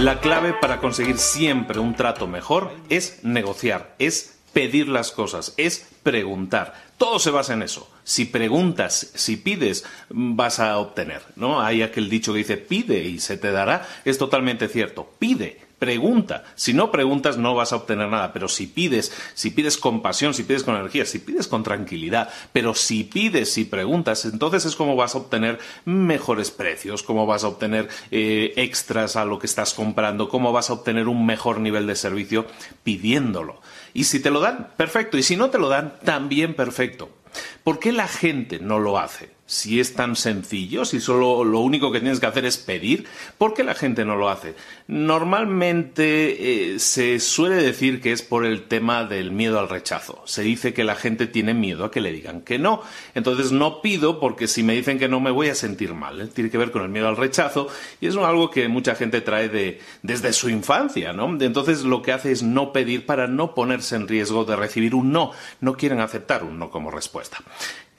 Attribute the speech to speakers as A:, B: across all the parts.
A: La clave para conseguir siempre un trato mejor es negociar, es pedir las cosas, es preguntar. Todo se basa en eso. Si preguntas, si pides, vas a obtener, ¿no? Hay aquel dicho que dice pide y se te dará. Es totalmente cierto. Pide pregunta. Si no preguntas no vas a obtener nada, pero si pides, si pides con pasión, si pides con energía, si pides con tranquilidad, pero si pides, si preguntas, entonces es como vas a obtener mejores precios, como vas a obtener eh, extras a lo que estás comprando, cómo vas a obtener un mejor nivel de servicio pidiéndolo. Y si te lo dan, perfecto. Y si no te lo dan, también perfecto. ¿Por qué la gente no lo hace? Si es tan sencillo, si solo lo único que tienes que hacer es pedir, ¿por qué la gente no lo hace? Normalmente eh, se suele decir que es por el tema del miedo al rechazo. Se dice que la gente tiene miedo a que le digan que no. Entonces no pido porque si me dicen que no me voy a sentir mal. ¿eh? Tiene que ver con el miedo al rechazo y es algo que mucha gente trae de, desde su infancia, ¿no? Entonces lo que hace es no pedir para no ponerse en riesgo de recibir un no. No quieren aceptar un no como respuesta.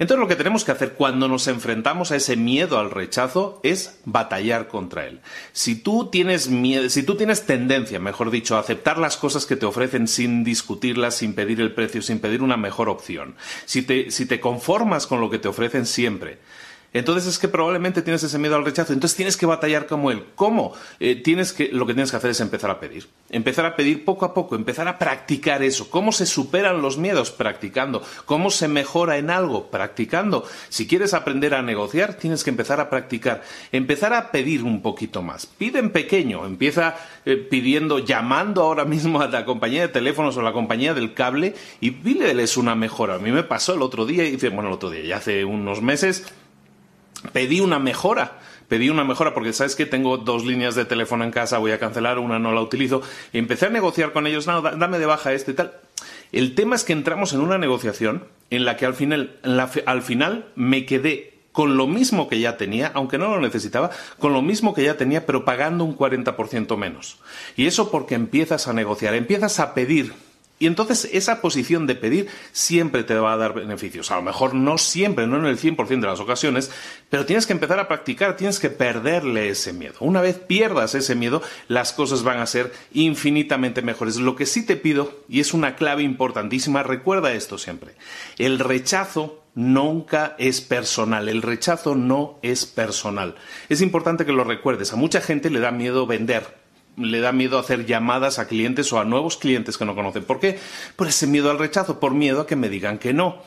A: Entonces lo que tenemos que hacer cuando nos enfrentamos a ese miedo al rechazo es batallar contra él. Si tú tienes miedo, si tú tienes tendencia, mejor dicho, a aceptar las cosas que te ofrecen sin discutirlas, sin pedir el precio, sin pedir una mejor opción, si te, si te conformas con lo que te ofrecen siempre, entonces es que probablemente tienes ese miedo al rechazo. Entonces tienes que batallar como él. ¿Cómo? Eh, tienes que, lo que tienes que hacer es empezar a pedir. Empezar a pedir poco a poco, empezar a practicar eso. ¿Cómo se superan los miedos? Practicando. ¿Cómo se mejora en algo? Practicando. Si quieres aprender a negociar, tienes que empezar a practicar. Empezar a pedir un poquito más. Pide en pequeño. Empieza eh, pidiendo, llamando ahora mismo a la compañía de teléfonos o la compañía del cable y pídeles una mejora. A mí me pasó el otro día, y bueno, el otro día, ya hace unos meses, pedí una mejora. Pedí una mejora porque sabes que tengo dos líneas de teléfono en casa, voy a cancelar, una no la utilizo. Empecé a negociar con ellos, no, dame de baja este y tal. El tema es que entramos en una negociación en la que al final, al final me quedé con lo mismo que ya tenía, aunque no lo necesitaba, con lo mismo que ya tenía, pero pagando un 40% menos. Y eso porque empiezas a negociar, empiezas a pedir y entonces esa posición de pedir siempre te va a dar beneficios. A lo mejor no siempre, no en el 100% de las ocasiones, pero tienes que empezar a practicar, tienes que perderle ese miedo. Una vez pierdas ese miedo, las cosas van a ser infinitamente mejores. Lo que sí te pido, y es una clave importantísima, recuerda esto siempre. El rechazo nunca es personal. El rechazo no es personal. Es importante que lo recuerdes. A mucha gente le da miedo vender le da miedo hacer llamadas a clientes o a nuevos clientes que no conocen. ¿Por qué? Por ese miedo al rechazo, por miedo a que me digan que no.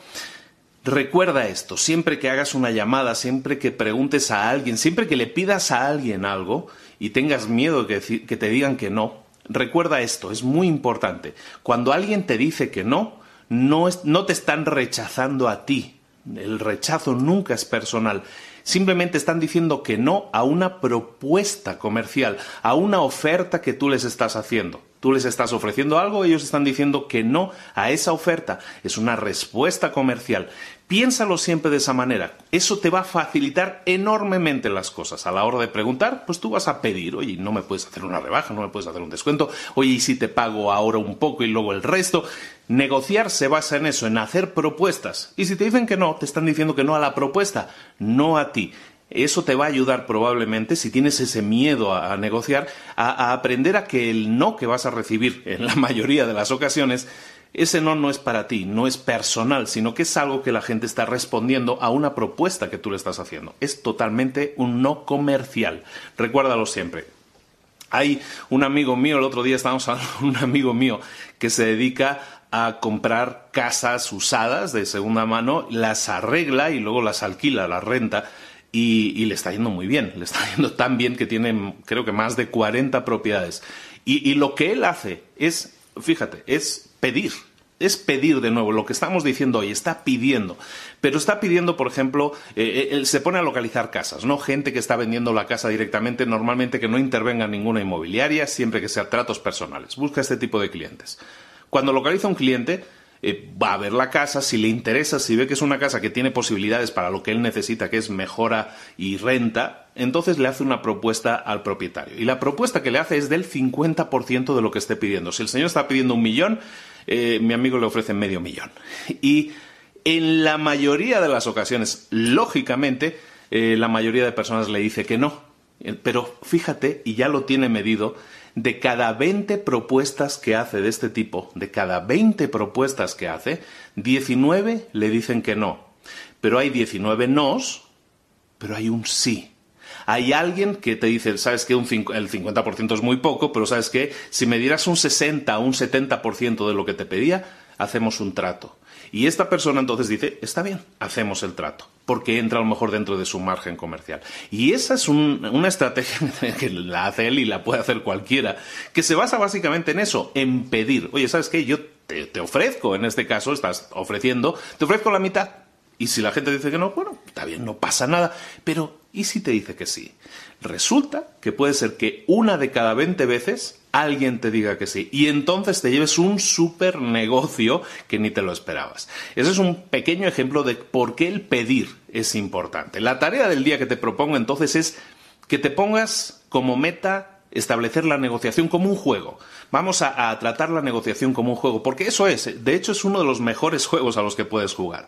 A: Recuerda esto, siempre que hagas una llamada, siempre que preguntes a alguien, siempre que le pidas a alguien algo y tengas miedo que, que te digan que no, recuerda esto, es muy importante. Cuando alguien te dice que no, no, no te están rechazando a ti. El rechazo nunca es personal simplemente están diciendo que no a una propuesta comercial, a una oferta que tú les estás haciendo. Tú les estás ofreciendo algo, ellos están diciendo que no a esa oferta. Es una respuesta comercial. Piénsalo siempre de esa manera. Eso te va a facilitar enormemente las cosas. A la hora de preguntar, pues tú vas a pedir, oye, no me puedes hacer una rebaja, no me puedes hacer un descuento, oye, ¿y si te pago ahora un poco y luego el resto? Negociar se basa en eso, en hacer propuestas. Y si te dicen que no, te están diciendo que no a la propuesta, no a ti. Eso te va a ayudar probablemente, si tienes ese miedo a, negociar, a, aprender a que el no que vas a recibir en la mayoría de las ocasiones, ese no no es para ti, no es personal, sino que es algo que la gente está respondiendo a una propuesta que tú le estás haciendo. Es totalmente un no comercial. Recuérdalo siempre. Hay un amigo mío, el otro día estábamos hablando con un amigo mío que se dedica a comprar casas usadas de segunda mano, las arregla y luego las alquila, las renta. Y, le está yendo muy bien, le está yendo tan bien que tiene creo que más de 40 propiedades. Y, lo que él hace es, fíjate, es pedir, es pedir de nuevo lo que estamos diciendo hoy, está pidiendo. Pero está pidiendo, por ejemplo, eh, eh, él se pone a localizar casas, ¿no? Gente que está vendiendo la casa directamente, normalmente que no intervenga ninguna inmobiliaria, siempre que sea tratos personales. Busca este tipo de clientes. Cuando localiza un cliente, eh, va a ver la casa, si le interesa, si ve que es una casa que tiene posibilidades para lo que él necesita, que es mejora y renta, entonces le hace una propuesta al propietario. Y la propuesta que le hace es del 50% de lo que esté pidiendo. Si el señor está pidiendo un millón, eh, mi amigo le ofrece medio millón. Y en la mayoría de las ocasiones, lógicamente, eh, la mayoría de personas le dice que no. Pero fíjate, y ya lo tiene medido, de cada 20 propuestas que hace de este tipo, de cada 20 propuestas que hace, 19 le dicen que no. Pero hay 19 nos, pero hay un sí. Hay alguien que te dice, sabes que el 50% es muy poco, pero sabes que si me dieras un 60 o un 70% de lo que te pedía, hacemos un trato. Y esta persona entonces dice, está bien, hacemos el trato, porque entra a lo mejor dentro de su margen comercial. Y esa es una estrategia que la hace él y la puede hacer cualquiera, que se basa básicamente en eso, en pedir. Oye, ¿sabes qué? Yo te, te ofrezco, en este caso estás ofreciendo, te ofrezco la mitad. Y si la gente dice que no, bueno, está bien, no pasa nada. Pero, ¿y si te dice que sí? Resulta que puede ser que una de cada 20 veces alguien te diga que sí. Y entonces te lleves un super negocio que ni te lo esperabas. Ese es un pequeño ejemplo de por qué el pedir es importante. La tarea del día que te propongo entonces es que te pongas como meta establecer la negociación como un juego. Vamos a, a, tratar la negociación como un juego, porque eso es, de hecho es uno de los mejores juegos a los que puedes jugar.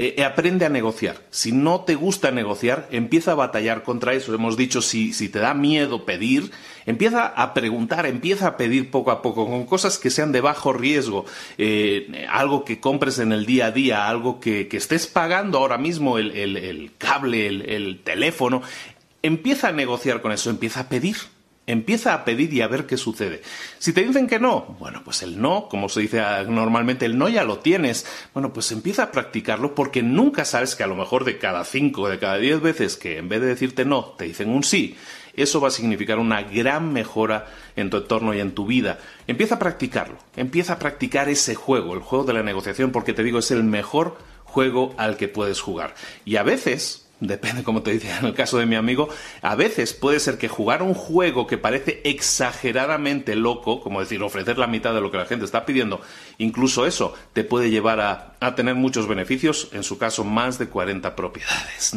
A: Eh, eh, aprende a negociar. Si no te gusta negociar, empieza a batallar contra eso. Hemos dicho, si, te da miedo pedir, empieza a preguntar, empieza a pedir poco a poco, con cosas que sean de bajo riesgo, eh, algo que compres en el día a día, algo que, estés pagando ahora mismo, el, cable, el teléfono. Empieza a negociar con eso, empieza a pedir. Empieza a pedir y a ver qué sucede. Si te dicen que no, bueno, pues el no, como se dice normalmente, el no ya lo tienes. Bueno, pues empieza a practicarlo porque nunca sabes que a lo mejor de cada cinco, de cada diez veces que en vez de decirte no, te dicen un sí, eso va a significar una gran mejora en tu entorno y en tu vida. Empieza a practicarlo, empieza a practicar ese juego, el juego de la negociación, porque te digo, es el mejor juego al que puedes jugar. Y a veces, depende como te dice en el caso de mi amigo, a veces puede ser que jugar un juego que parece exageradamente loco, como decir, ofrecer la mitad de lo que la gente está pidiendo, incluso eso te puede llevar a, a tener muchos beneficios, en su caso más de 40 propiedades.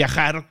A: viajar